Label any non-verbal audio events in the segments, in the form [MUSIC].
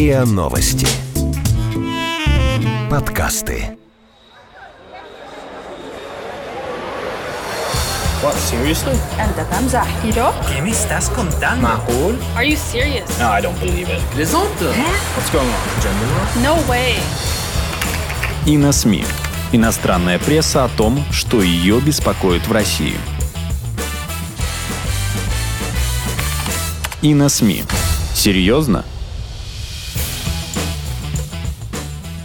РИА Новости. Подкасты. What, seriously? أنت تمزح ¿Yo? ¿Qué me estás contando? Macul? Are you serious? No, I don't believe it. Plaisante. What's going on? Gender No way. И на СМИ. Иностранная пресса о том, что ее беспокоит в России. И на СМИ. Серьезно?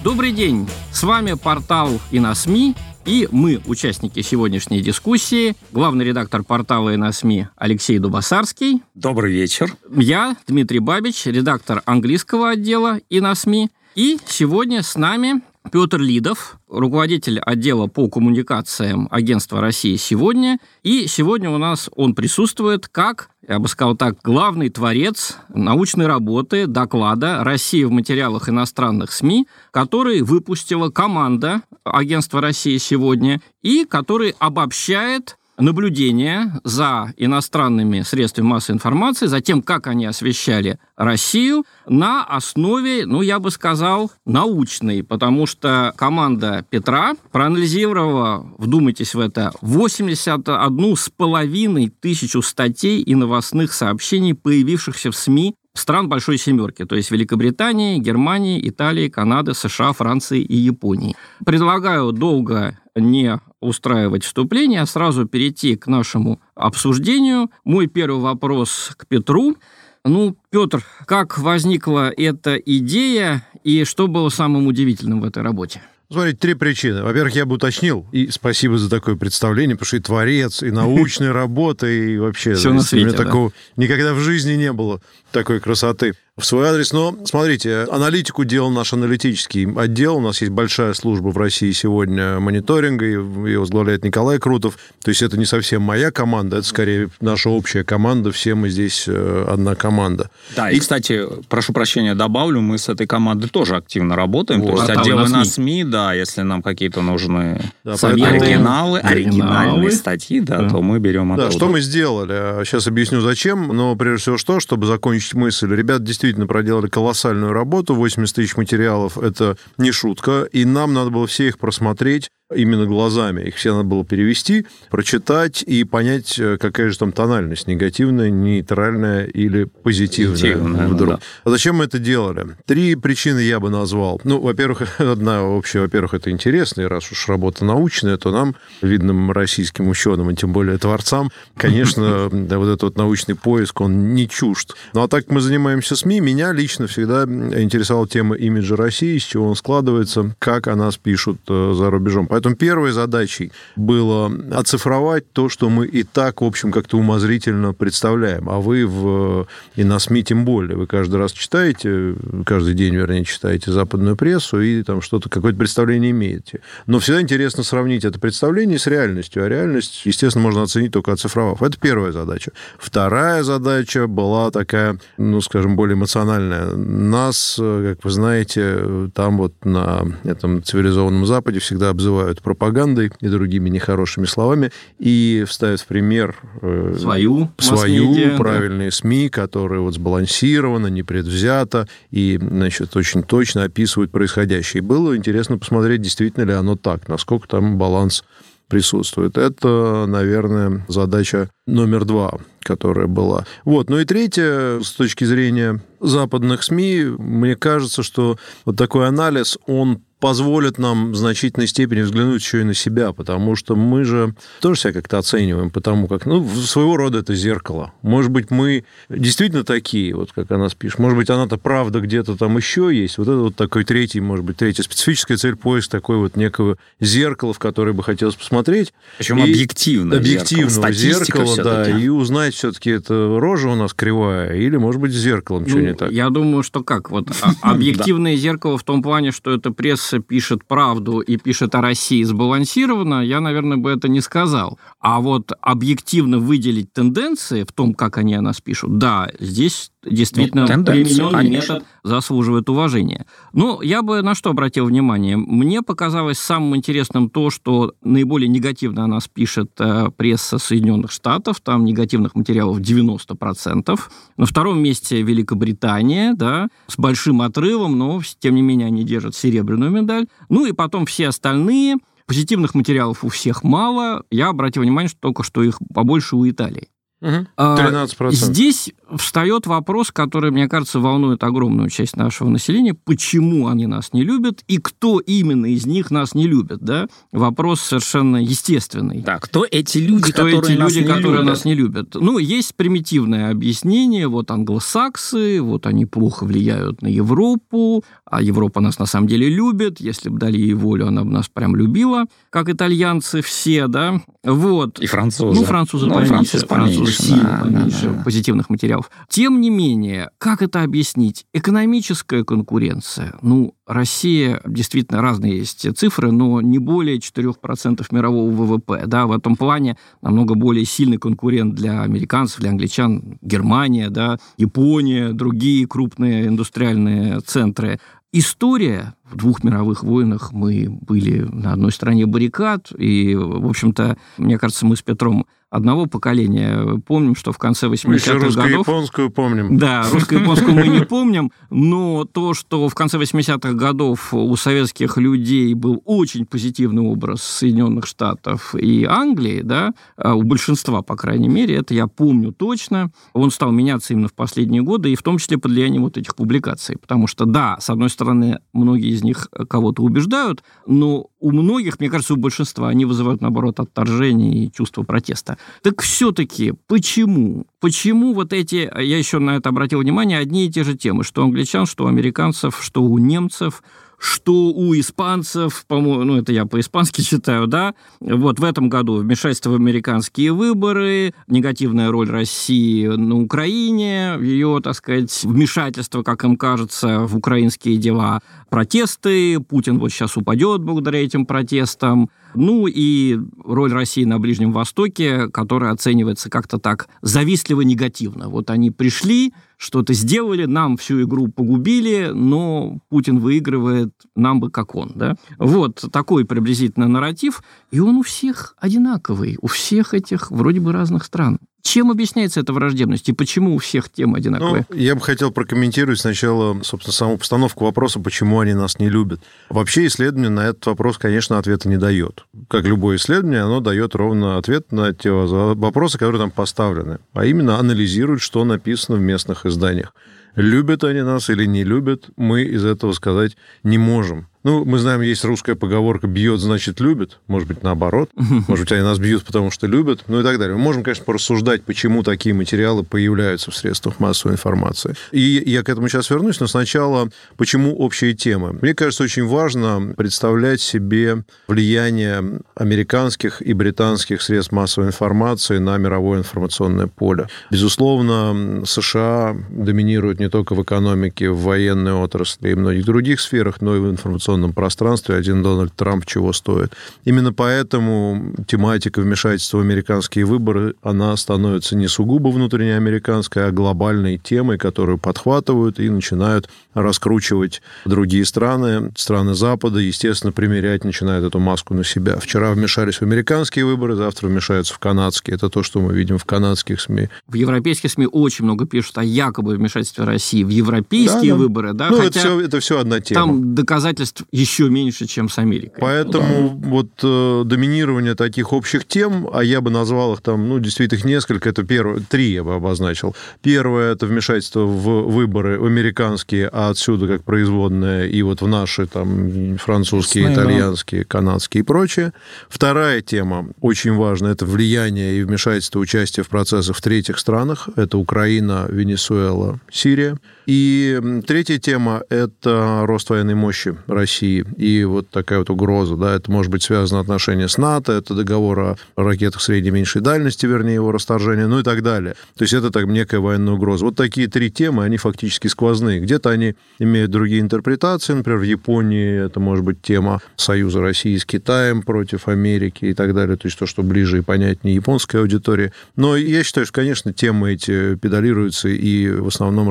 Добрый день! С вами портал «Иносми» и мы, участники сегодняшней дискуссии, главный редактор портала «Иносми» Алексей Дубасарский. Добрый вечер. Я, Дмитрий Бабич, редактор английского отдела «Иносми». И сегодня с нами Петр Лидов, руководитель отдела по коммуникациям агентства России сегодня. И сегодня у нас он присутствует как, я бы сказал так, главный творец научной работы, доклада «Россия в материалах иностранных СМИ», который выпустила команда агентства России сегодня и который обобщает наблюдения за иностранными средствами массовой информации, за тем, как они освещали Россию на основе, ну, я бы сказал, научной, потому что команда Петра проанализировала, вдумайтесь в это, 81 с половиной тысячу статей и новостных сообщений, появившихся в СМИ стран Большой Семерки, то есть Великобритании, Германии, Италии, Канады, США, Франции и Японии. Предлагаю долго не устраивать вступление, а сразу перейти к нашему обсуждению. Мой первый вопрос к Петру. Ну, Петр, как возникла эта идея и что было самым удивительным в этой работе? Смотрите, три причины. Во-первых, я бы уточнил, и спасибо за такое представление, потому что и творец, и научная [LAUGHS] работа, и вообще... Все на свете, такого никогда в жизни не было такой красоты в свой адрес. Но, смотрите, аналитику делал наш аналитический отдел. У нас есть большая служба в России сегодня мониторинга, ее возглавляет Николай Крутов. То есть это не совсем моя команда, это скорее наша общая команда. Все мы здесь э, одна команда. Да, и, и кстати, прошу прощения, добавлю, мы с этой командой тоже активно работаем. Вот. То есть Порталы отделы на СМИ. СМИ, да, если нам какие-то нужны Да, поэтому- оригиналы, оригинальные статьи, да, Да. то мы берем Да, оттуда. что мы сделали? Сейчас объясню, зачем. Но прежде всего, что, чтобы закончить мысль. Ребята действительно проделали колоссальную работу. 80 тысяч материалов – это не шутка. И нам надо было все их просмотреть именно глазами. Их все надо было перевести, прочитать и понять, э, какая же там тональность. Негативная, нейтральная или позитивная. Позитивная, вдруг. да. А зачем мы это делали? Три причины я бы назвал. Ну, во-первых, [LAUGHS] одна общая, во-первых, это интересно, и раз уж работа научная, то нам, видным российским ученым, и тем более творцам, конечно, [LAUGHS] вот этот научный поиск, он не чужд. Ну, а так мы занимаемся СМИ, меня лично всегда интересовала тема имиджа России, из чего он складывается, как о нас пишут э, за рубежом. Поэтому первой задачей было оцифровать то, что мы и так, в общем, как-то умозрительно представляем. А вы в, и на СМИ тем более. Вы каждый раз читаете, каждый день, вернее, читаете западную прессу и там что-то, какое-то представление имеете. Но всегда интересно сравнить это представление с реальностью. А реальность, естественно, можно оценить только оцифровав. Это первая задача. Вторая задача была такая, ну, скажем, более эмоциональная. Нас, э, как вы знаете, там вот на этом цивилизованном Западе всегда обзывают пропагандой и другими нехорошими словами и вставят в пример э, Свою свою масс-медиа, да. правильные СМИ, которые вот сбалансированно, непредвзято и, значит, очень точно описывают происходящее. И было интересно посмотреть, действительно ли оно так, насколько там баланс присутствует. Это, наверное, задача номер два, которая была. Вот. Ну и третье, с точки зрения западных СМИ, мне кажется, что вот такой анализ, он позволит нам в значительной степени взглянуть еще и на себя, потому что мы же тоже себя как-то оцениваем, потому как, ну, своего рода это зеркало. Может быть, мы действительно такие, вот как она пишет. Может быть, она-то правда где-то там еще есть. Вот это вот такой третий, может быть, третья специфическая цель поиск такой вот некого зеркала, в которое бы хотелось посмотреть. Причем И объективное Объективного зеркало, статистика зеркала, да, и узнать все-таки это рожа у нас кривая, или, может быть, с зеркалом Ну, не так. Я думаю, что как? Вот а- [LAUGHS] объективное зеркало в том плане, что эта пресса пишет правду и пишет о России сбалансированно, я, наверное, бы это не сказал. А вот объективно выделить тенденции в том, как они о нас пишут, да, здесь действительно Ну, примененный конечно. метод заслуживает уважения. Ну, я бы на что обратил внимание? Мне показалось самым интересным то, что наиболее негативно о нас пишет э, пресса Соединенных Штатов, там негативных материалов 90%. На втором месте Британия, да, с большим отрывом, но, тем не менее, они держат серебряную медаль. Ну и потом все остальные. Позитивных материалов у всех мало. Я обратил внимание, что только что их побольше у Италии. 13%. А, Здесь встает вопрос, который, мне кажется, волнует огромную часть нашего населения. Почему они нас не любят и кто именно из них нас не любит? Да? Вопрос совершенно естественный. Да, кто эти люди, кто которые эти нас люди, не которые любят? нас не любят? Ну, есть примитивное объяснение. Вот англосаксы, вот они плохо влияют на Европу, а Европа нас на самом деле любит. Если бы дали ей волю, она бы нас прям любила, как итальянцы все, да? Вот. И французы. Ну, французы Ну, поменьше. французы французы поменьше, сильно да, поменьше да, да. позитивных материалов. Тем не менее, как это объяснить? Экономическая конкуренция. Ну, Россия, действительно, разные есть цифры, но не более 4% мирового ВВП. Да, в этом плане намного более сильный конкурент для американцев, для англичан Германия, да, Япония, другие крупные индустриальные центры. История в двух мировых войнах мы были на одной стороне баррикад, и, в общем-то, мне кажется, мы с Петром одного поколения помним, что в конце Мы еще 80-х годов... русско-японскую помним. Да, русско-японскую мы не помним, но то, что в конце 80-х годов у советских людей был очень позитивный образ Соединенных Штатов и Англии, да, а у большинства, по крайней мере, это я помню точно. Он стал меняться именно в последние годы, и в том числе под влиянием вот этих публикаций. Потому что, да, с одной стороны, многие из них кого-то убеждают, но у многих, мне кажется, у большинства, они вызывают, наоборот, отторжение и чувство протеста. Так все-таки почему? Почему вот эти, я еще на это обратил внимание, одни и те же темы, что у англичан, что у американцев, что у немцев, что у испанцев, по-моему, ну, это я по-испански [LAUGHS] читаю, да, вот в этом году вмешательство в американские выборы, негативная роль России на Украине, ее, так сказать, вмешательство, как им кажется, в украинские дела, протесты, Путин вот сейчас упадет благодаря этим протестам, ну и роль России на Ближнем Востоке, которая оценивается как-то так завистливо негативно. Вот они пришли, что-то сделали, нам всю игру погубили, но Путин выигрывает, нам бы как он. Да? Вот такой приблизительно нарратив, и он у всех одинаковый, у всех этих вроде бы разных стран. Чем объясняется эта враждебность и почему у всех темы одинаковые? Ну, я бы хотел прокомментировать сначала, собственно, саму постановку вопроса, почему они нас не любят. Вообще исследование на этот вопрос, конечно, ответа не дает. Как любое исследование, оно дает ровно ответ на те вопросы, которые там поставлены, а именно анализирует, что написано в местных изданиях. Любят они нас или не любят, мы из этого сказать не можем. Ну, мы знаем, есть русская поговорка «бьет, значит, любит». Может быть, наоборот. [LAUGHS] Может быть, они нас бьют, потому что любят. Ну и так далее. Мы можем, конечно, порассуждать, почему такие материалы появляются в средствах массовой информации. И я к этому сейчас вернусь, но сначала, почему общие темы. Мне кажется, очень важно представлять себе влияние американских и британских средств массовой информации на мировое информационное поле. Безусловно, США доминируют не только в экономике, в военной отрасли и многих других сферах, но и в информационном пространстве. Один Дональд Трамп чего стоит. Именно поэтому тематика вмешательства в американские выборы, она становится не сугубо внутреннеамериканской, а глобальной темой, которую подхватывают и начинают раскручивать другие страны, страны Запада, естественно, примерять начинают эту маску на себя. Вчера вмешались в американские выборы, завтра вмешаются в канадские. Это то, что мы видим в канадских СМИ. В европейских СМИ очень много пишут о якобы вмешательстве России в европейские Да, да. выборы, да, Ну, хотя это все, это все одна тема. там доказательств еще меньше, чем с Америкой. Поэтому вот э, доминирование таких общих тем, а я бы назвал их там, ну, действительно, их несколько, это первое, три я бы обозначил. Первое – это вмешательство в выборы американские, а отсюда как производное, и вот в наши там французские, да. итальянские, канадские и прочее. Вторая тема, очень важная, это влияние и вмешательство участия в процессах в третьих странах. Это Украина, Венесуэла, Сирия. И третья тема – это рост военной мощи России и вот такая вот угроза. Да, это может быть связано отношение с НАТО, это договор о ракетах средней и меньшей дальности, вернее, его расторжение, ну и так далее. То есть это так некая военная угроза. Вот такие три темы, они фактически сквозные. Где-то они имеют другие интерпретации. Например, в Японии это может быть тема союза России с Китаем против Америки и так далее. То есть то, что ближе и понятнее японской аудитории. Но я считаю, что, конечно, темы эти педалируются и в основном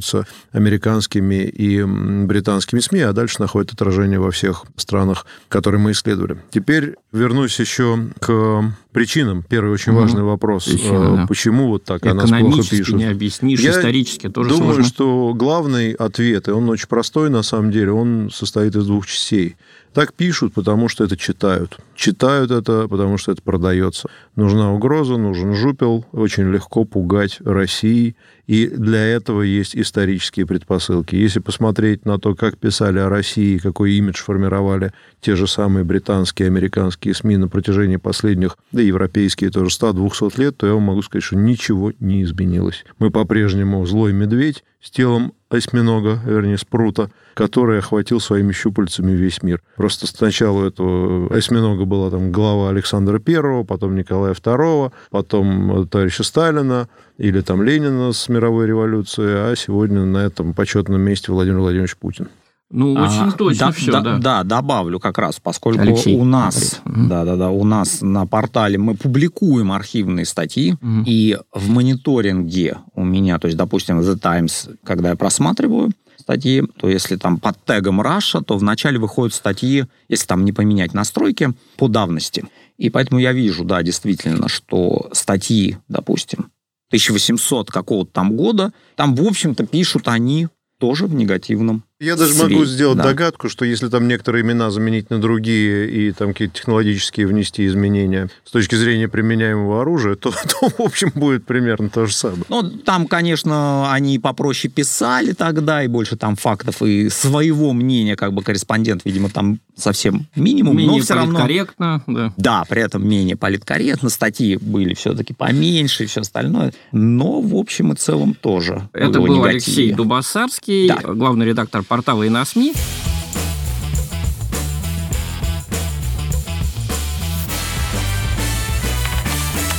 раскручиваются американскими и британскими СМИ, а дальше находят отражение во всех странах, которые мы исследовали. Теперь вернусь еще к причинам. Первый очень Мгм. важный вопрос. Причина, Э, да. Почему вот так о нас плохо пишут? не объяснишь, Я исторически тоже Думаю, сложно. что главный ответ, и он очень простой на самом деле, он состоит из двух частей. Так пишут, потому что это читают. Читают это, потому что это продается. Нужна угроза, нужен жупел, очень легко пугать России, и для этого есть исторические предпосылки. Если посмотреть на то, как писали о России, какой имидж формировали те же самые британские, американские СМИ на протяжении последних, да европейские тоже, 100-200 лет, то я вам могу сказать, что ничего не изменилось. Мы по-прежнему злой медведь с телом осьминога, вернее, спрута, который охватил своими щупальцами весь мир. Просто сначала у этого осьминога была там глава Александра Первого, потом Николая Второго, потом товарища Сталина или там Ленина с мировой революцией, а сегодня на этом почетном месте Владимир Владимирович Путин. Ну, очень А, точно да, все, да, да. да, добавлю как раз, поскольку Алексей у нас, говорит. Мгм. да, да, да, у нас на портале мы публикуем архивные статьи, Мгм. и в мониторинге у меня, то есть, допустим, The Times, когда я просматриваю статьи, то если там под тегом Russia, то вначале выходят статьи, если там не поменять настройки, по давности. И поэтому я вижу, да, действительно, что статьи, допустим, 1800 какого-то там года, там, в общем-то, пишут они тоже в негативном Я даже свете, могу сделать да. догадку, что если там некоторые имена заменить на другие и там какие-то технологические внести изменения с точки зрения применяемого оружия, то, [LAUGHS] то в общем, будет примерно то же самое. Ну, там, конечно, они попроще писали тогда, и больше там фактов, и своего мнения, как бы корреспондент, видимо, там совсем минимум, Менее но все равно... политкорректно, да. Да, при этом менее политкорректно, статьи были все-таки поменьше и все остальное, но в общем и целом тоже. Это был негативнее. Алексей Дубасарский, Да. главный редактор портала и на СМИ.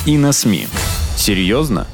И на СМИ. Серьезно?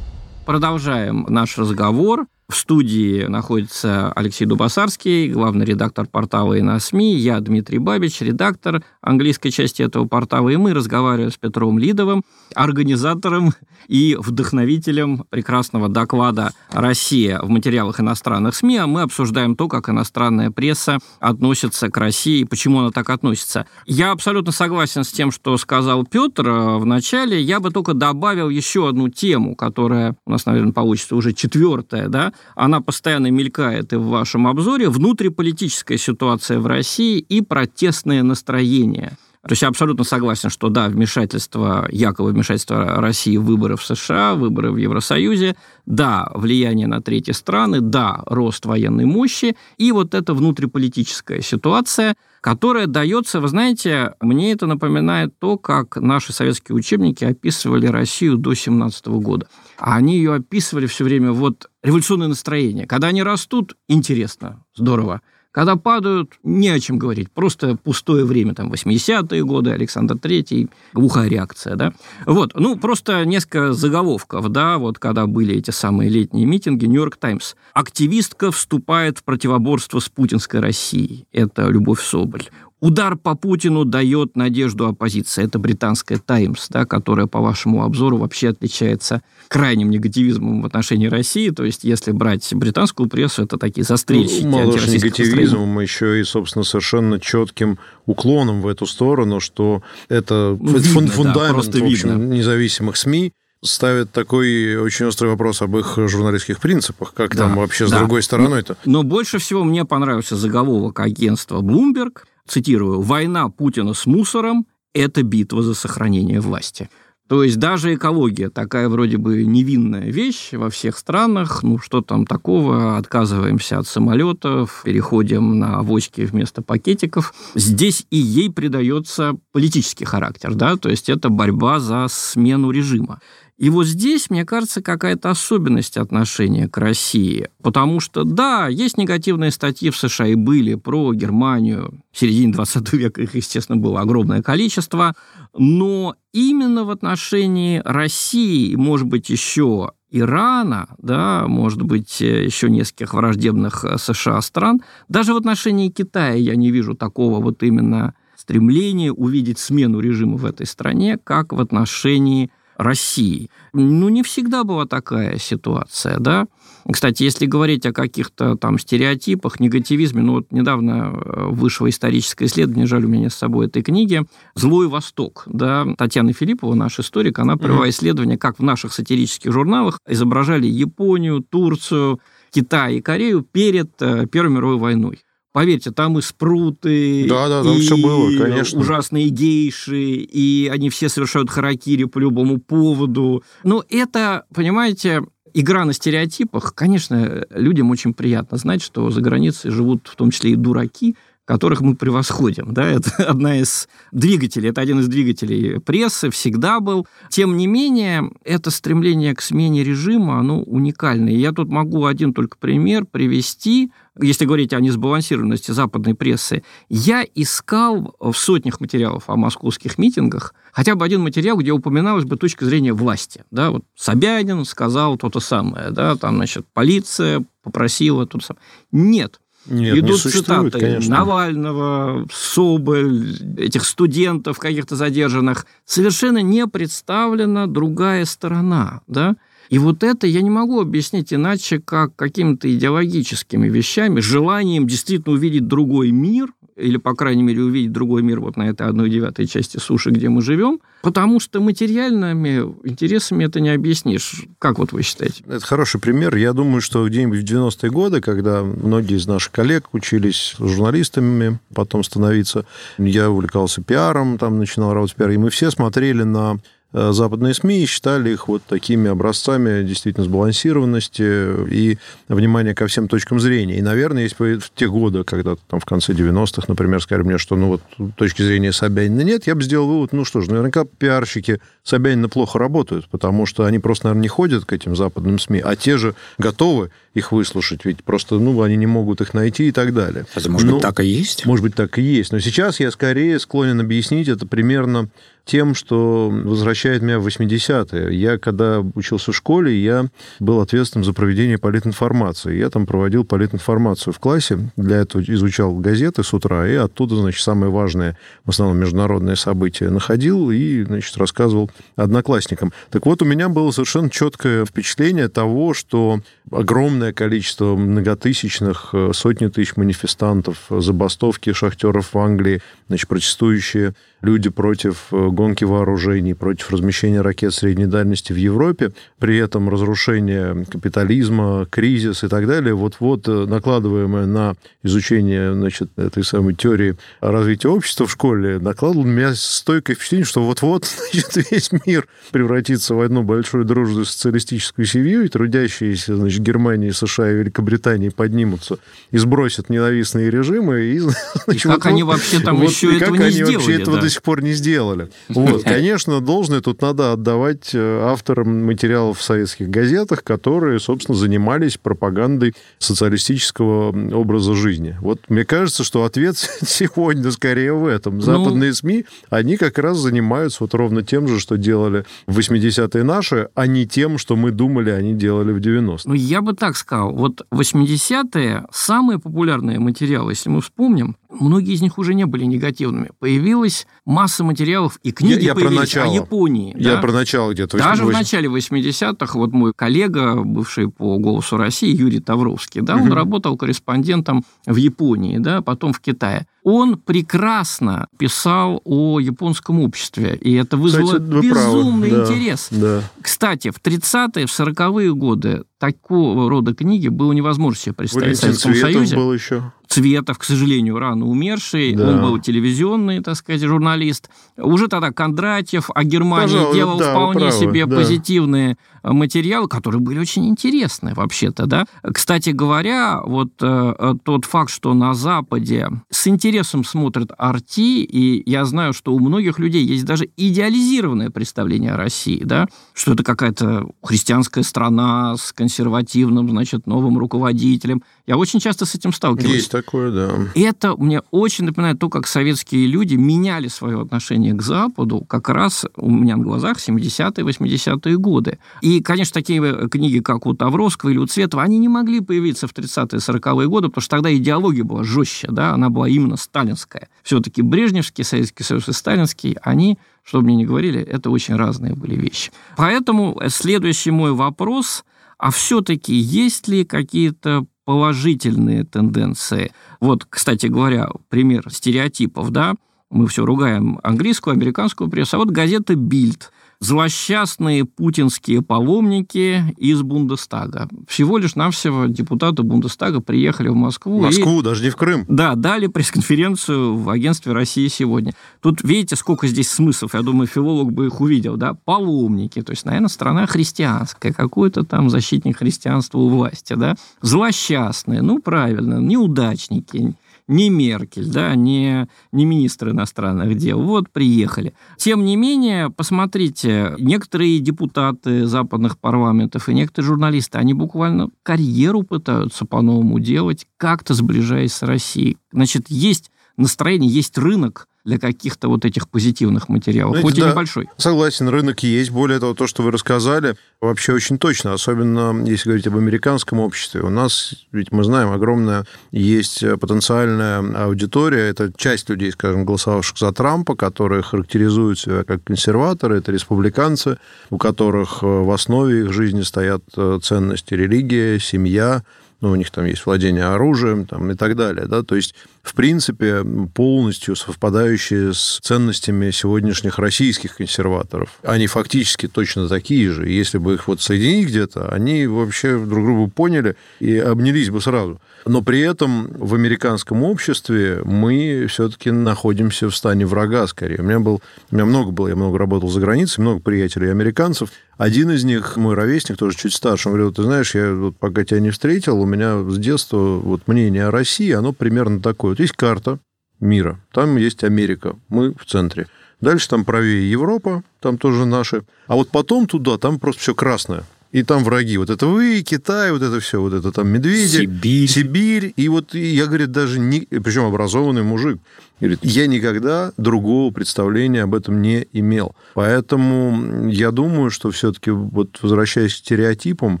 Продолжаем наш разговор. В студии находится Алексей Дубасарский, главный редактор портала и на СМИ. Я Дмитрий Бабич, редактор английской части этого портала. И мы разговариваем с Петром Лидовым, организатором и вдохновителем прекрасного доклада «Россия» в материалах иностранных СМИ. А мы обсуждаем то, как иностранная пресса относится к России и почему она так относится. Я абсолютно согласен с тем, что сказал Петр э, в начале. Я бы только добавил еще одну тему, которая у нас, наверное, получится уже четвертая, да, она постоянно мелькает и в вашем обзоре, внутриполитическая ситуация в России и протестные настроения. То есть я абсолютно согласен, что да, вмешательство, якобы вмешательство России в выборы в США, выборы в Евросоюзе, да, влияние на третьи страны, да, рост военной мощи, и вот эта внутриполитическая ситуация, которая дается, вы знаете, мне это напоминает то, как наши советские учебники описывали Россию до 17 года. Они ее описывали все время вот революционное настроение. Когда они растут, интересно, здорово. Когда падают, не о чем говорить. Просто пустое время, там, 80-е годы, Александр Третий, глухая реакция, да. Вот, ну, просто несколько заголовков, да, вот когда были эти самые летние митинги, Нью-Йорк Таймс. Активистка вступает в противоборство с путинской Россией. Это Любовь Соболь. Удар по Путину дает надежду оппозиции. Это британская «Таймс», да, которая, по вашему обзору, вообще отличается крайним негативизмом в отношении России. То есть, если брать британскую прессу, это такие застрельщики Ну, мало настроений. негативизмом, еще и, собственно, совершенно четким уклоном в эту сторону, что это Ну, видно, да, фундамент, просто в общем, видно. независимых СМИ ставит такой очень острый вопрос об их журналистских принципах, как Да, там вообще с да. другой стороной-то. Но больше всего мне понравился заголовок агентства Bloomberg. Цитирую. «Война Путина с мусором – это битва за сохранение власти». То есть даже экология, такая вроде бы невинная вещь во всех странах, ну что там такого, отказываемся от самолетов, переходим на авоськи вместо пакетиков. Здесь и ей придается политический характер, да, то есть это борьба за смену режима. И вот здесь, мне кажется, какая-то особенность отношения к России. Потому что, да, есть негативные статьи в США и были про Германию. В середине 20 века их, естественно, было огромное количество. Но именно в отношении России, может быть, еще Ирана, да, может быть, э, еще нескольких враждебных э, США стран, даже в отношении Китая я не вижу такого вот именно стремления увидеть смену режима в этой стране, как в отношении России. Ну, не всегда была такая ситуация, да. Кстати, если говорить о каких-то там стереотипах, негативизме, ну вот недавно э, вышло историческое исследование, жаль, у меня с собой этой книги, «Злой Восток», да, Татьяна Филиппова, наш историк, она провела mm-hmm. исследование, как в наших сатирических журналах изображали Японию, Турцию, Китай и Корею перед э, Первой мировой войной. Поверьте, там и спруты, да, да, там и все было, конечно. ужасные гейши, и они все совершают харакири по любому поводу. Но это, понимаете, игра на стереотипах. Конечно, людям очень приятно знать, что за границей живут в том числе и дураки, которых мы превосходим. Да? Это [LAUGHS] одна из двигателей, это один из двигателей прессы, всегда был. Тем не менее, это стремление к смене режима, оно уникальное. Я тут могу один только пример привести если говорить о несбалансированности западной прессы, я искал в сотнях материалов о московских митингах хотя бы один материал, где упоминалась бы точка зрения власти. Да, вот Собянин сказал то-то самое, да, там, значит, полиция попросила то-то самое. Нет. Нет, Идут не цитаты конечно. Навального, Соболь, этих студентов каких-то задержанных. Совершенно не представлена другая сторона. Да? И вот это я не могу объяснить иначе, как какими-то идеологическими вещами, желанием действительно увидеть другой мир, или, по крайней мере, увидеть другой мир вот на этой одной девятой части суши, где мы живем, потому что материальными интересами это не объяснишь. Как вот вы считаете? Это хороший пример. Я думаю, что где-нибудь в 90-е годы, когда многие из наших коллег учились журналистами, потом становиться, я увлекался пиаром, там начинал работать в пиаре, и мы все смотрели на западные СМИ считали их вот такими образцами действительно сбалансированности и внимания ко всем точкам зрения. И, наверное, если бы в те годы, когда там в конце 90-х, например, сказали мне, что ну вот точки зрения Собянина нет, я бы сделал вывод, ну что ж, наверняка пиарщики Собянина плохо работают, потому что они просто, наверное, не ходят к этим западным СМИ, а те же готовы их выслушать, ведь просто, ну, они не могут их найти и так далее. Это, может ну, быть, так и есть? Может быть, так и есть. Но сейчас я скорее склонен объяснить это примерно тем, что возвращает меня в 80-е. Я, когда учился в школе, я был ответственным за проведение политинформации. Я там проводил политинформацию в классе, для этого изучал газеты с утра, и оттуда, значит, самые важные, в основном, международные события находил и, значит, рассказывал одноклассникам. Так вот, у меня было совершенно четкое впечатление того, что огромное количество многотысячных, э, сотни тысяч манифестантов, забастовки шахтеров в Англии, значит, протестующие люди против э, гонки вооружений, против размещения ракет средней дальности в Европе, при этом разрушение капитализма, кризис и так далее, вот-вот э, накладываемое на изучение значит, этой самой теории развития общества в школе, накладывало на меня стойкое впечатление, что вот-вот [LAUGHS] значит, весь мир превратится в одну большую дружную социалистическую семью, и трудящиеся значит, Германии, США и Великобритании поднимутся и сбросят ненавистные режимы. И, [LAUGHS] значит, и как вот, они вообще там вот, еще этого не они сделали? Вообще этого да до сих пор не сделали. Вот, конечно, должное тут надо отдавать э, авторам материалов в советских газетах, которые, собственно, занимались пропагандой социалистического образа жизни. Вот мне кажется, что ответ [LAUGHS] сегодня скорее в этом. Ну, Западные ну... СМИ, они как раз занимаются вот ровно тем же, что делали в 80-е наши, а не тем, что мы думали, они делали в 90-е. Ну, я бы так сказал. Вот 80-е самые популярные материалы, если мы вспомним, многие из них уже не были негативными. Появилась масса материалов, и книги я, я про о Японии. Я да? про начало где-то. Даже 8... в начале 80-х вот мой коллега, бывший по «Голосу России», Юрий Тавровский, да, угу. он работал корреспондентом в Японии, да, потом в Китае он прекрасно писал о японском обществе, и это вызвало Кстати, безумный правы. интерес. Да, да. Кстати, в 30-е, в 40-е годы такого рода книги было невозможно себе представить Валентин в Советском Союзе. был еще. Цветов, к сожалению, рано умерший. Да. Он был телевизионный, так сказать, журналист. Уже тогда Кондратьев о Германии Пожалуй, делал да, вполне правы, себе да. позитивные материалы, которые были очень интересны вообще-то, да. Кстати говоря, вот э, тот факт, что на Западе с интересом смотрят Арти, и я знаю, что у многих людей есть даже идеализированное представление о России, да, что это какая-то христианская страна с консервативным, значит, новым руководителем. Я очень часто с этим сталкиваюсь. Есть такое, да. Это, мне очень напоминает то, как советские люди меняли свое отношение к Западу как раз у меня на глазах 70-е, 80-е годы. И, конечно, такие книги, как у Тавровского или у Цветова, они не могли появиться в 30-е, 40-е годы, потому что тогда идеология была жестче, да, она была именно сталинская. Все-таки Брежневский, Советский Союз и Сталинский, они что мне ни говорили, это очень разные были вещи. Поэтому следующий мой вопрос, а все-таки есть ли какие-то положительные тенденции? Вот, кстати говоря, пример стереотипов, да, мы все ругаем английскую, американскую прессу, а вот газета «Бильд» злосчастные путинские паломники из Бундестага. Всего лишь навсего депутаты Бундестага приехали в Москву. В Москву, и, даже не в Крым. Да, дали пресс-конференцию в агентстве России сегодня. Тут видите, сколько здесь смыслов. Я думаю, филолог бы их увидел. Да? Паломники. То есть, наверное, страна христианская. Какой-то там защитник христианства у власти. Да? Злосчастные. Ну, правильно. Неудачники не Меркель, да, не, не министр иностранных дел. Вот приехали. Тем не менее, посмотрите, некоторые депутаты западных парламентов и некоторые журналисты, они буквально карьеру пытаются по-новому делать, как-то сближаясь с Россией. Значит, есть настроение, есть рынок для каких-то вот этих позитивных материалов, Знаете, хоть и да, небольшой. Согласен, рынок есть. Более того, то, что вы рассказали, вообще очень точно, особенно если говорить об американском обществе. У нас, ведь мы знаем, огромная есть потенциальная аудитория, это часть людей, скажем, голосовавших за Трампа, которые характеризуют себя как консерваторы, это республиканцы, у которых в основе их жизни стоят э, ценности религия, семья, ну, у них там есть владение оружием там, и так далее. Да? То есть, в принципе, полностью совпадающие с ценностями сегодняшних российских консерваторов. Они фактически точно такие же. если бы их вот соединить где-то, они вообще друг друга поняли и обнялись бы сразу. Но при этом в американском обществе мы все-таки находимся в стане врага скорее. У меня, был, у меня много было, я много работал за границей, много приятелей американцев. Один из них, мой ровесник, тоже чуть старше, он говорил, ты знаешь, я вот пока тебя не встретил, у меня с детства вот мнение о России, оно примерно такое. Вот есть карта мира, там есть Америка, мы в центре. Дальше там правее Европа, там тоже наши. А вот потом туда, там просто все красное и там враги. Вот это вы, Китай, вот это все, вот это там медведи. Сибирь. Сибирь. И вот я, говорит, даже не... Причем образованный мужик. Говорит, я никогда другого представления об этом не имел. Поэтому я думаю, что все-таки, вот возвращаясь к стереотипам,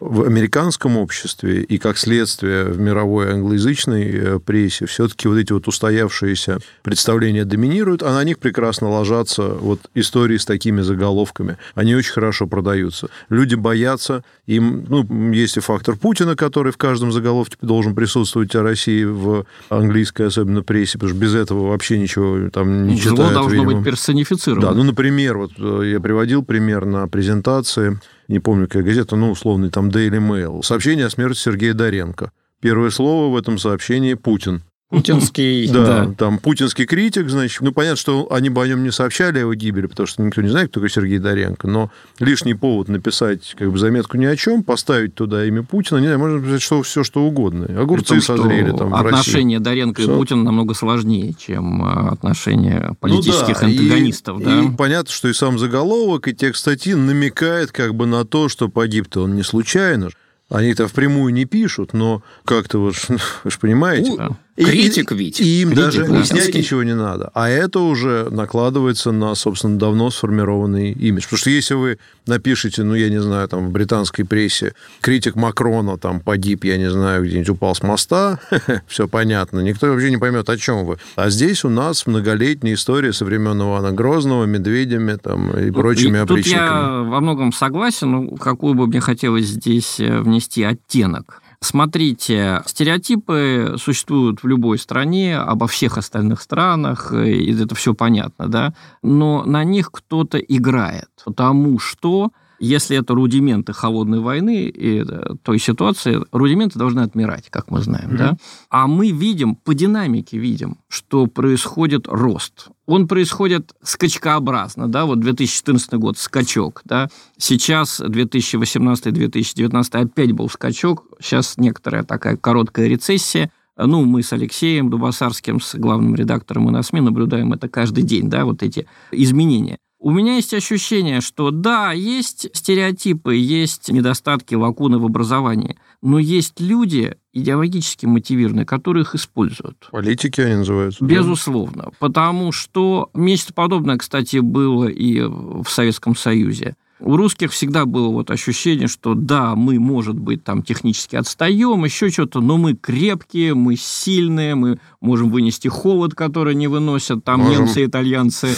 в американском обществе и, как следствие, в мировой англоязычной э, прессе все-таки вот эти вот устоявшиеся представления доминируют, а на них прекрасно ложатся вот истории с такими заголовками. Они очень хорошо продаются. Люди боятся, им, ну, есть и фактор Путина, который в каждом заголовке должен присутствовать о России в английской, особенно прессе, потому что без этого вообще ничего там не Зло читают. должно видимо. быть персонифицировано. Да, ну, например, вот э, я приводил пример на презентации не помню, какая газета, ну, условный там Daily Mail. Сообщение о смерти Сергея Доренко. Первое слово в этом сообщении – Путин. Путинский... [LAUGHS] Да, да, там путинский критик, значит, ну, понятно, что они бы о нем не сообщали, о его гибели, потому что никто не знает, кто такой Сергей Доренко, но лишний повод написать как бы заметку ни о чем, поставить туда имя Путина, не знаю, можно написать что, все, что угодно. Огурцы том, созрели там Отношения Доренко все. и Путина намного сложнее, чем а, отношения политических ну, да, антагонистов. И, да? и понятно, что и сам заголовок, и текст статьи намекает как бы на то, что погиб-то он не случайно. Они-то впрямую не пишут, но как-то вот, [LAUGHS] вы же понимаете. Да. Критик ведь. И им Критик, даже да. объяснять ничего не надо. А это уже накладывается на, собственно, давно сформированный имидж. Потому что если вы напишете, ну, я не знаю, там, в британской прессе, критик Макрона там погиб, я не знаю, где-нибудь упал с моста, [LAUGHS] все понятно, никто вообще не поймет, о чем вы. А здесь у нас многолетняя история со времен Ивана Грозного, медведями там и прочими и опричниками. Тут я во многом согласен, но какую бы мне хотелось здесь э, внести оттенок. Смотрите, стереотипы существуют в любой стране, обо всех остальных странах, и это все понятно, да, но на них кто-то играет, потому что если это рудименты холодной войны и э, той ситуации, рудименты должны отмирать, как мы знаем, mm-hmm. да? А мы видим, по динамике видим, что происходит рост. Он происходит скачкообразно, да, вот 2014 год скачок, да, сейчас 2018-2019 опять был скачок, сейчас некоторая такая короткая рецессия, ну, мы с Алексеем Дубасарским, с главным редактором и на СМИ наблюдаем это каждый день, да, вот эти изменения. У меня есть ощущение, что да, есть стереотипы, есть недостатки, лакуны в образовании, но есть люди идеологически мотивированные, которые их используют. Политики они называются. Безусловно. Потому что нечто подобное, кстати, было и в Советском Союзе. У русских всегда было вот ощущение, что да, мы, может быть, там технически отстаем, еще что-то, но мы крепкие, мы сильные, мы можем вынести холод, который не выносят там Можем. немцы, итальянцы.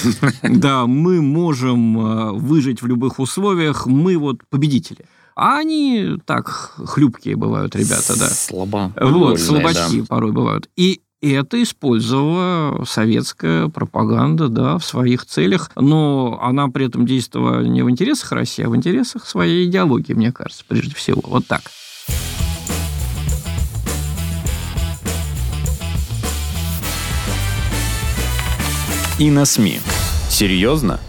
[LAUGHS] Да, мы можем э, выжить в любых условиях, мы вот победители. А они так хлюпкие бывают, ребята, да. Слаба. Вот, слабачки порой бывают. И это использовала советская пропаганда да, в своих целях, но она при этом действовала не в интересах России, а в интересах своей идеологии, мне кажется, прежде всего. Вот так. И на СМИ. Серьезно?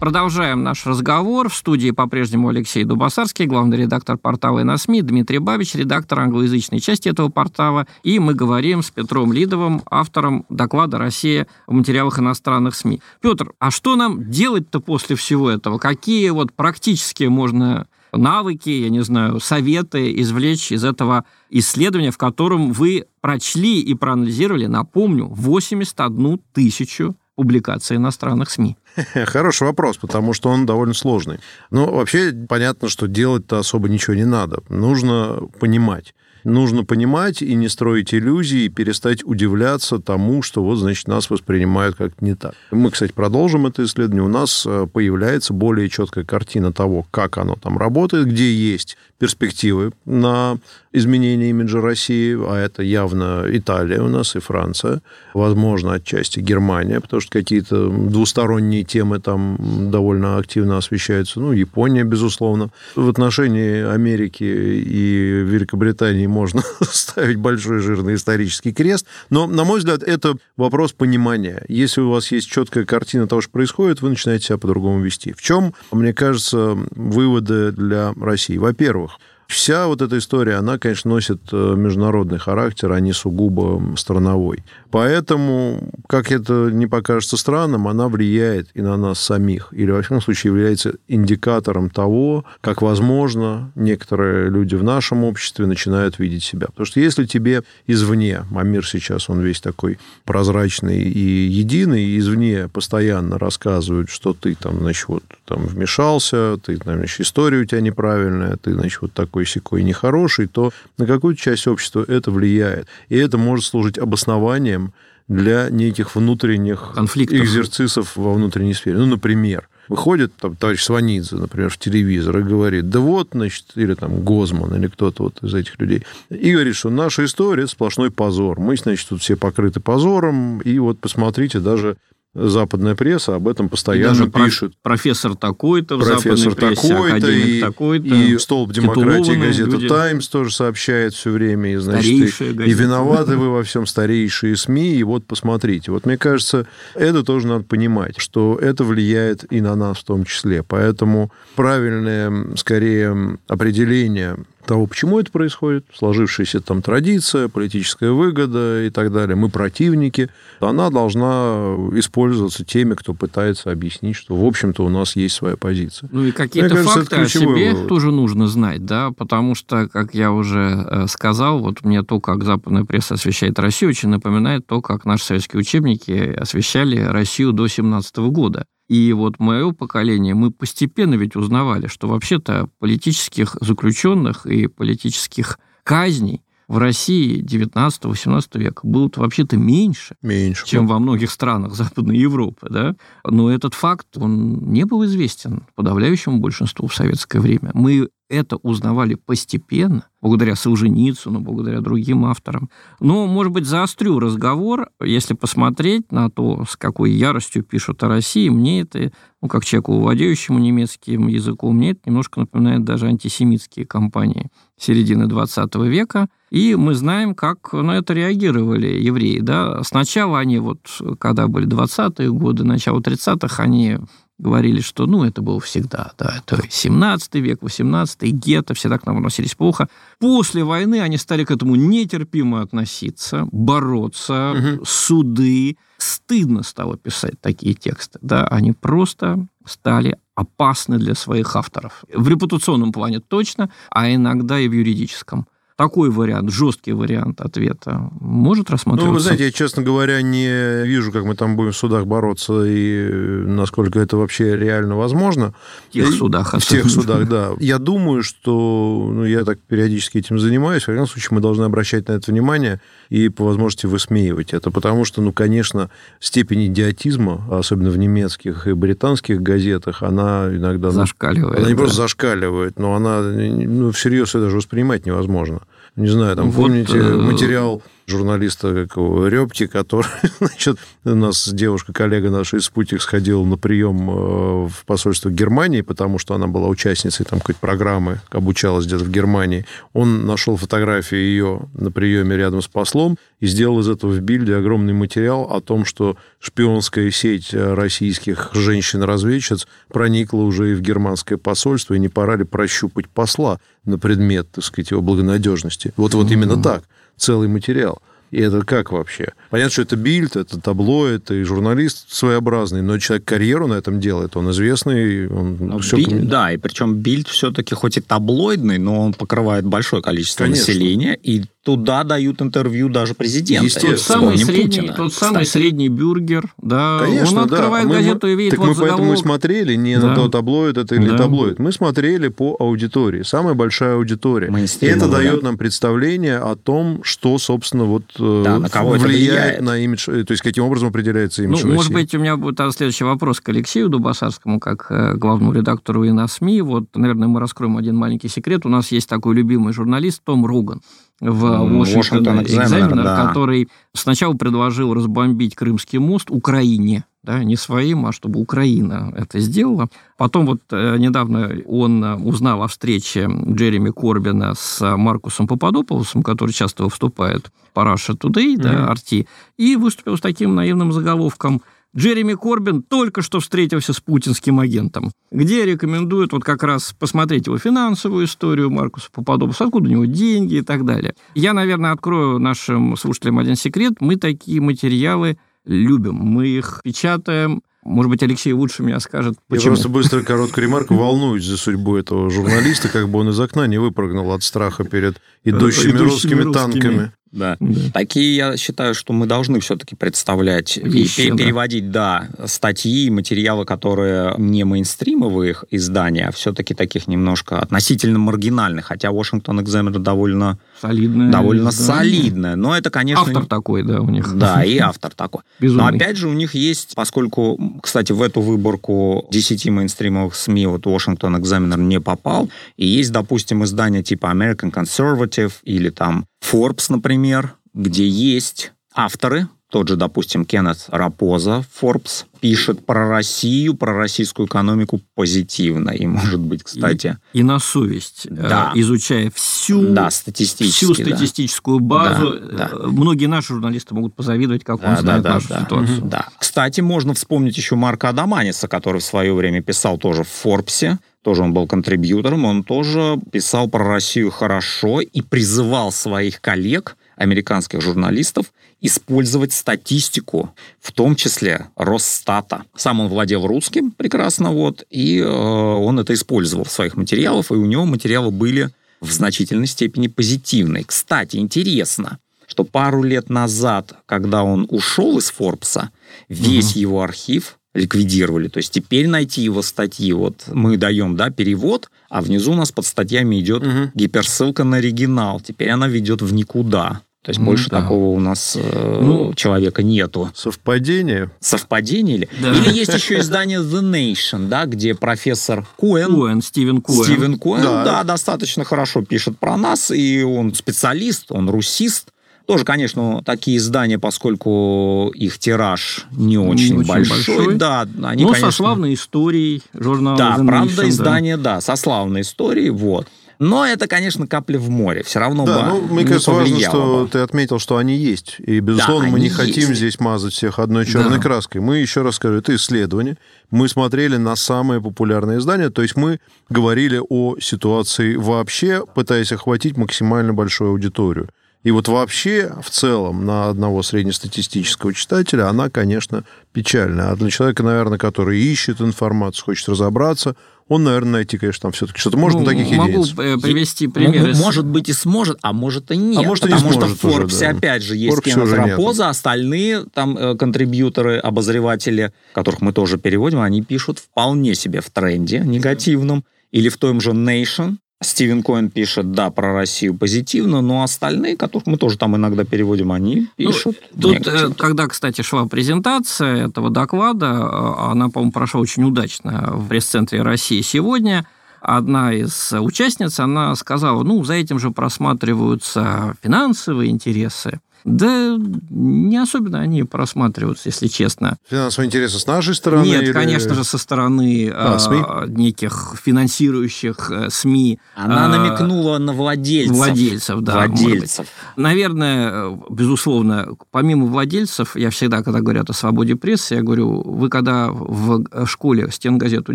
Продолжаем наш разговор. В студии по-прежнему Алексей Дубасарский, главный редактор портала «На СМИ», Дмитрий Бабич, редактор англоязычной части этого портала. И мы говорим с Петром Лидовым, автором доклада «Россия в материалах иностранных СМИ». Петр, а что нам делать-то после всего этого? Какие вот практические можно навыки, я не знаю, советы извлечь из этого исследования, в котором вы прочли и проанализировали, напомню, 81 тысячу публикаций иностранных СМИ? [LAUGHS] Хороший вопрос, потому что он довольно сложный. Ну, вообще, понятно, что делать-то особо ничего не надо. Нужно понимать. Нужно понимать и не строить иллюзии, и перестать удивляться тому, что вот, значит, нас воспринимают как не так. Мы, кстати, продолжим это исследование. У нас э, появляется более четкая картина того, как оно там работает, где есть перспективы на изменение имиджа России, а это явно Италия у нас и Франция, возможно, отчасти Германия, потому что какие-то двусторонние темы там довольно активно освещаются, ну, Япония, безусловно. В отношении Америки и Великобритании можно [LAUGHS] ставить большой жирный исторический крест, но, на мой взгляд, это вопрос понимания. Если у вас есть четкая картина того, что происходит, вы начинаете себя по-другому вести. В чем, мне кажется, выводы для России? Во-первых, Вся вот эта история, она, конечно, носит э, международный характер, а не сугубо страновой. Поэтому, как это не покажется странным, она влияет и на нас самих. Или, во всяком случае, является индикатором того, как, возможно, некоторые люди в нашем обществе начинают видеть себя. Потому что если тебе извне, а мир сейчас, он весь такой прозрачный и единый, извне постоянно рассказывают, что ты там, значит, вот там вмешался, ты, значит, история у тебя неправильная, ты, значит, вот такой секой нехороший, то на какую-то часть общества это влияет. И это может служить обоснованием для неких внутренних Конфликтов. экзерцисов во внутренней сфере. Ну, например, выходит там товарищ Сванидзе, например, в телевизор и говорит, да вот, значит, или там Гозман, или кто-то вот из этих людей, и говорит, что наша история – это сплошной позор. Мы, значит, тут все покрыты позором, и вот посмотрите, даже западная пресса об этом И постоянно даже про- пишет. профессор такой-то в Профессор западной прессе, такой-то, и, такой-то. и столб демократии газета люди. Таймс тоже сообщает все время. И, значит, и, Старейшая и газета. виноваты вы [LAUGHS] во всем старейшие СМИ. И вот посмотрите. Вот мне кажется, это тоже надо понимать, что это влияет и на нас в том числе. Поэтому правильное, скорее, определение того, почему это происходит, сложившаяся там традиция, политическая выгода и так далее, мы противники, она должна использоваться теми, кто пытается объяснить, что, в общем-то, у нас есть своя позиция. Ну и какие-то Мне кажется, факты это о себе вывод. тоже нужно знать, да, потому что, как я уже э, сказал, вот мне то, как западная пресса освещает Россию, очень напоминает то, как наши советские учебники освещали Россию до 17 года. И вот мое поколение, мы постепенно ведь узнавали, что вообще-то политических заключенных и политических казней в России 19-18 века было вообще-то меньше, Меньше. чем во многих странах Западной Европы, да. Но этот факт, он не был известен подавляющему большинству в советское время. Мы это узнавали постепенно, благодаря Солженицыну, благодаря другим авторам. Но, может быть, заострю разговор, если посмотреть на то, с какой яростью пишут о России, мне это, ну, как человеку, владеющему немецким языком, мне это немножко напоминает даже антисемитские кампании середины 20 века. И мы знаем, как на это реагировали евреи. Да? Сначала они, вот, когда были 20-е годы, начало 30-х, они говорили, что ну, это было всегда, да, это 17 век, 18 гетто, все так к нам относились плохо. После войны они стали к этому нетерпимо относиться, бороться, суды, стыдно стало писать такие тексты. Да, они просто стали опасны для своих авторов. В репутационном плане точно, а иногда и в юридическом такой вариант, жесткий вариант ответа может рассматриваться? Ну, вы знаете, я, честно говоря, не вижу, как мы там будем в судах бороться и насколько это вообще реально возможно. В тех судах. В тех судах, да. Я думаю, что ну, я так периодически этим занимаюсь. В любом случае, мы должны обращать на это внимание и по возможности высмеивать это. Потому что, ну, конечно, степень идиотизма, особенно в немецких и британских газетах, она иногда... Ну, зашкаливает. Она не да. просто зашкаливает, но она ну, всерьез это даже воспринимать невозможно. Не знаю, там, вот, помните э, материал журналиста какого Репти, который, [LAUGHS] значит, у нас девушка-коллега наша из «Спутник» сходила на прием э, в посольство Германии, потому что она была участницей там какой-то программы, обучалась где-то в Германии. Он нашел фотографию ее на приеме рядом с послом и сделал из этого в Бильде огромный материал о том, что шпионская сеть российских женщин-разведчиц проникла уже и в германское посольство, и не пора ли прощупать посла на предмет, так сказать, его благонадежности. Вот, вот именно так целый материал. И это как вообще? Понятно, что это бильд, это таблоид, и журналист своеобразный, но человек карьеру на этом делает, он известный, он но все... Биль, да, и причем бильд все-таки хоть и таблоидный, но он покрывает большое количество Конечно. населения, и туда дают интервью даже президент. Естественно. Тот самый, средний, тот самый средний бюргер, да, Конечно, он открывает да. газету мы, и видит Так вот мы заголовок. поэтому и смотрели не да. на то, таблоид это или да. таблоид. Мы смотрели по аудитории. Самая большая аудитория. И это да. дает нам представление о том, что, собственно, вот э, да, на кого влияет, влияет на имидж, э, то есть каким образом определяется имидж Ну, России. может быть, у меня будет следующий вопрос к Алексею Дубасарскому, как э, главному редактору и на СМИ. Вот, наверное, мы раскроем один маленький секрет. У нас есть такой любимый журналист Том Руган в Washington Examiner, да. который сначала предложил разбомбить Крымский мост Украине, да, не своим, а чтобы Украина это сделала. Потом вот э, недавно он узнал о встрече Джереми Корбина с Маркусом Пападополосом, который часто выступает по Russia Today, mm-hmm. да, RT, и выступил с таким наивным заголовком – Джереми Корбин только что встретился с путинским агентом, где рекомендуют вот как раз посмотреть его финансовую историю Маркуса Попадопуса, откуда у него деньги и так далее. Я, наверное, открою нашим слушателям один секрет. Мы такие материалы любим. Мы их печатаем, может быть, Алексей лучше меня скажет, почему. Я просто быстро короткую ремарку. Волнуюсь за судьбу этого журналиста, как бы он из окна не выпрыгнул от страха перед идущими, идущими русскими, русскими танками. Да. да. Такие, я считаю, что мы должны все-таки представлять Вещи, и переводить, да. да, статьи, материалы, которые не мейнстримовые издания, а все-таки таких немножко относительно маргинальных. Хотя Washington Examiner довольно солидное, довольно солидное. Но это, конечно... Автор такой, да, у них. Да, и автор такой. Безумный. Но опять же у них есть, поскольку, кстати, в эту выборку 10 мейнстримовых СМИ вот Washington Examiner не попал, и есть, допустим, издания типа American Conservative или там Forbes, например, где есть авторы, тот же, допустим, Кеннет Рапоза, Forbes, пишет про Россию, про российскую экономику позитивно. И, может быть, кстати... И, и на совесть, э, да. изучая всю, да, всю статистическую да. базу. Да, да. Э, многие наши журналисты могут позавидовать, как он да, знает да, нашу да, ситуацию. Да. Кстати, можно вспомнить еще Марка Адаманиса, который в свое время писал тоже в Форбсе, тоже он был контрибьютором, он тоже писал про Россию хорошо и призывал своих коллег, американских журналистов, использовать статистику, в том числе Росстата. Сам он владел русским прекрасно, вот, и э, он это использовал в своих материалах, и у него материалы были в значительной степени позитивные. Кстати, интересно, что пару лет назад, когда он ушел из Форбса, весь угу. его архив ликвидировали. То есть теперь найти его статьи, вот мы даем, да, перевод, а внизу у нас под статьями идет угу. гиперссылка на оригинал. Теперь она ведет в никуда. То есть ну, больше да. такого у нас э, ну, человека нету. Совпадение? Совпадение или? Да. Или есть еще издание The Nation, да, где профессор Куэн. Куэн, Стивен Куэн. Стивен Куэн, да. да, достаточно хорошо пишет про нас, и он специалист, он русист. Тоже, конечно, такие издания, поскольку их тираж не очень, не большой, очень большой. Да, они, Но конечно... со славной историей журнала Да, The правда, Nation, издание, да. да, со славной историей, вот. Но это, конечно, капля в море. Все равно да, бы ну, мне кажется, важно, что бы. ты отметил, что они есть. И, безусловно, да, мы не есть. хотим здесь мазать всех одной черной да. краской. Мы, еще раз скажу, это исследование. Мы смотрели на самые популярные издания, то есть мы говорили о ситуации вообще, пытаясь охватить максимально большую аудиторию. И вот вообще, в целом, на одного среднестатистического читателя она, конечно, печальная. А для человека, наверное, который ищет информацию, хочет разобраться, он, наверное, найти, конечно, там все-таки что-то может Ну, на таких могу единиц. э, привести пример. из- Может быть и сможет, а может и нет. А может и не потому сможет что в уже, Forbes, да. опять же, есть Forbes Кеннет нет. Рапоза, остальные там э, контрибьюторы, обозреватели, которых мы тоже переводим, они пишут вполне себе в тренде негативном. Или в том же Nation. Стивен Коэн пишет, да, про Россию позитивно, но остальные, которых мы тоже там иногда переводим, они Ну, пишут Тут, негативно. э, когда, кстати, шла презентация этого доклада, э, она, по-моему, прошла очень удачно в пресс-центре России сегодня. Одна из участниц, она сказала, ну, за этим же просматриваются финансовые интересы. Да не особенно они просматриваются, если честно. Финансовые интересы с нашей стороны? Нет, или- конечно же, со стороны А, э, СМИ? неких финансирующих э, СМИ. Она э, намекнула на владельцев. Владельцев, да. Владельцев. Наверное, безусловно, помимо владельцев, я всегда, когда говорят о свободе прессы, я говорю, вы когда в школе стенгазету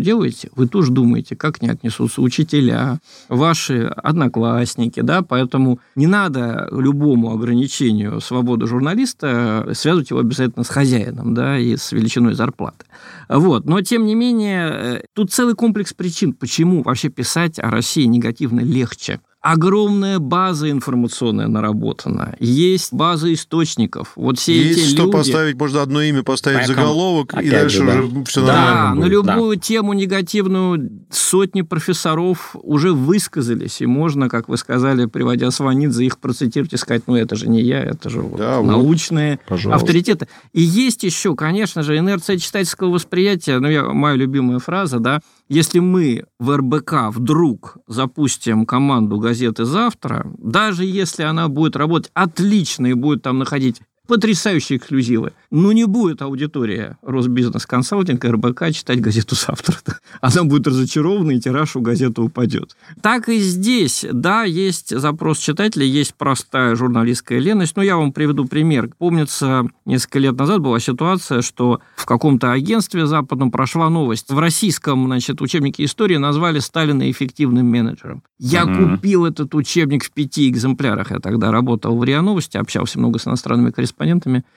делаете, вы тоже думаете, как к ней отнесутся учителя, ваши одноклассники, да, поэтому не надо любому ограничению свободы журналиста связывать его обязательно с хозяином, да, и с величиной зарплаты. Вот. Но, тем не менее, э, тут целый комплекс причин, почему вообще писать о России негативно легче. Огромная база информационная наработана. Есть база источников. Вот все Есть эти что люди... поставить, можно одно имя поставить Поэтому, заголовок, и дальше же, да. уже все Да, нормально Да, на любую тему негативную сотни профессоров уже высказались, и можно, как вы сказали, приводя Сванидзе, их процитировать и сказать, ну это же не я, это же вот Да, вот, научные пожалуйста. авторитеты. И есть еще, конечно же, инерция читательского восприятия, ну, я, моя любимая фраза, да, если мы в РБК вдруг запустим команду газеты «Завтра», даже если она будет работать отлично и будет там находить потрясающие эксклюзивы. Но не будет аудитория Росбизнес Консалтинг РБК читать газету «Завтра». Она будет разочарована, и тираж у газеты упадет. Так и здесь, да, есть запрос читателя, есть простая журналистская леность. Но я вам приведу пример. Помнится, несколько лет назад была ситуация, что в каком-то агентстве западном прошла новость. В российском значит, учебнике истории назвали Сталина эффективным менеджером. Я Мгм. купил этот учебник в пяти экземплярах. Я тогда работал в РИА Новости, общался много с иностранными корреспондентами.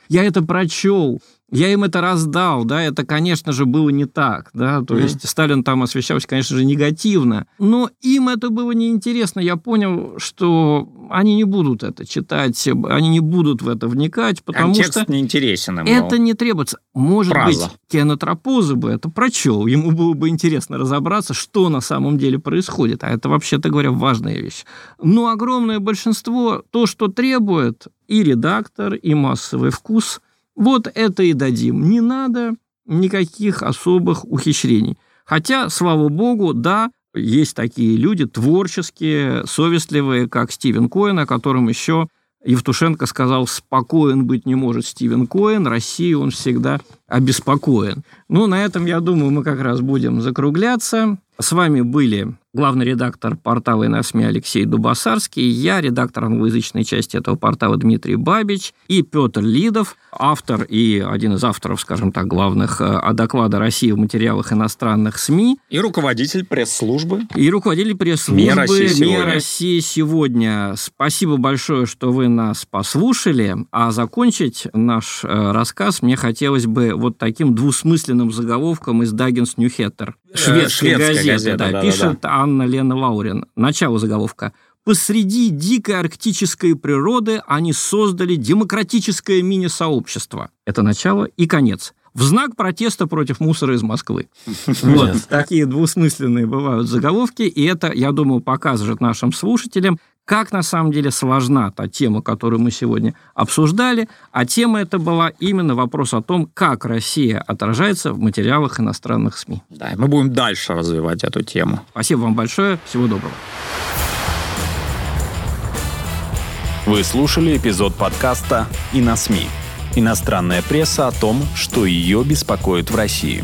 Я это прочел. Я им это раздал, да, это, конечно же, было не так, да, то Мгм. есть Сталин там освещался, конечно же, негативно, но им это было неинтересно, я понял, что они не будут это читать, они не будут в это вникать, потому Контекст что неинтересен им. это не требуется. Может Фраза. быть, Кеннет Рапоза бы это прочел. Ему было бы интересно разобраться, что на самом деле происходит. А это, вообще-то говоря, важная вещь. Но огромное большинство, то, что требует и редактор, и массовый вкус, вот это и дадим. Не надо никаких особых ухищрений. Хотя, слава богу, да, есть такие люди творческие, совестливые, как Стивен Коэн, о котором еще Евтушенко сказал, спокоен быть не может Стивен Коэн, России он всегда обеспокоен. Ну, на этом, я думаю, мы как раз будем закругляться. С вами были главный редактор портала «Иносми» Алексей Дубасарский, я, редактор англоязычной части этого портала Дмитрий Бабич и Петр Лидов, автор и один из авторов, скажем так, главных э, доклада России в материалах иностранных СМИ И руководитель пресс-службы. и руководитель пресс-службы «МИА Россия «МИА сегодня». Россия сегодня». Спасибо большое, что вы нас послушали. А закончить наш э, рассказ мне хотелось бы вот таким двусмысленным заголовком из Даггинс Ньюхеттер. Шведская, шведская газета, газета, да, да-да-да. пишет Анна Лена Лаурин. Начало заголовка. Посреди дикой арктической природы они создали демократическое мини-сообщество. Это начало и конец. В знак протеста против мусора из Москвы. [LAUGHS] Вот такие двусмысленные бывают заголовки, и это, я думаю, покажет нашим слушателям, как на самом деле сложна та тема, которую мы сегодня обсуждали, а тема это была именно вопрос о том, как Россия отражается в материалах иностранных СМИ. Да, и мы будем дальше развивать эту тему. Спасибо вам большое, всего доброго. Вы слушали эпизод подкаста «И на СМИ». Иностранная пресса о том, что ее беспокоит в России.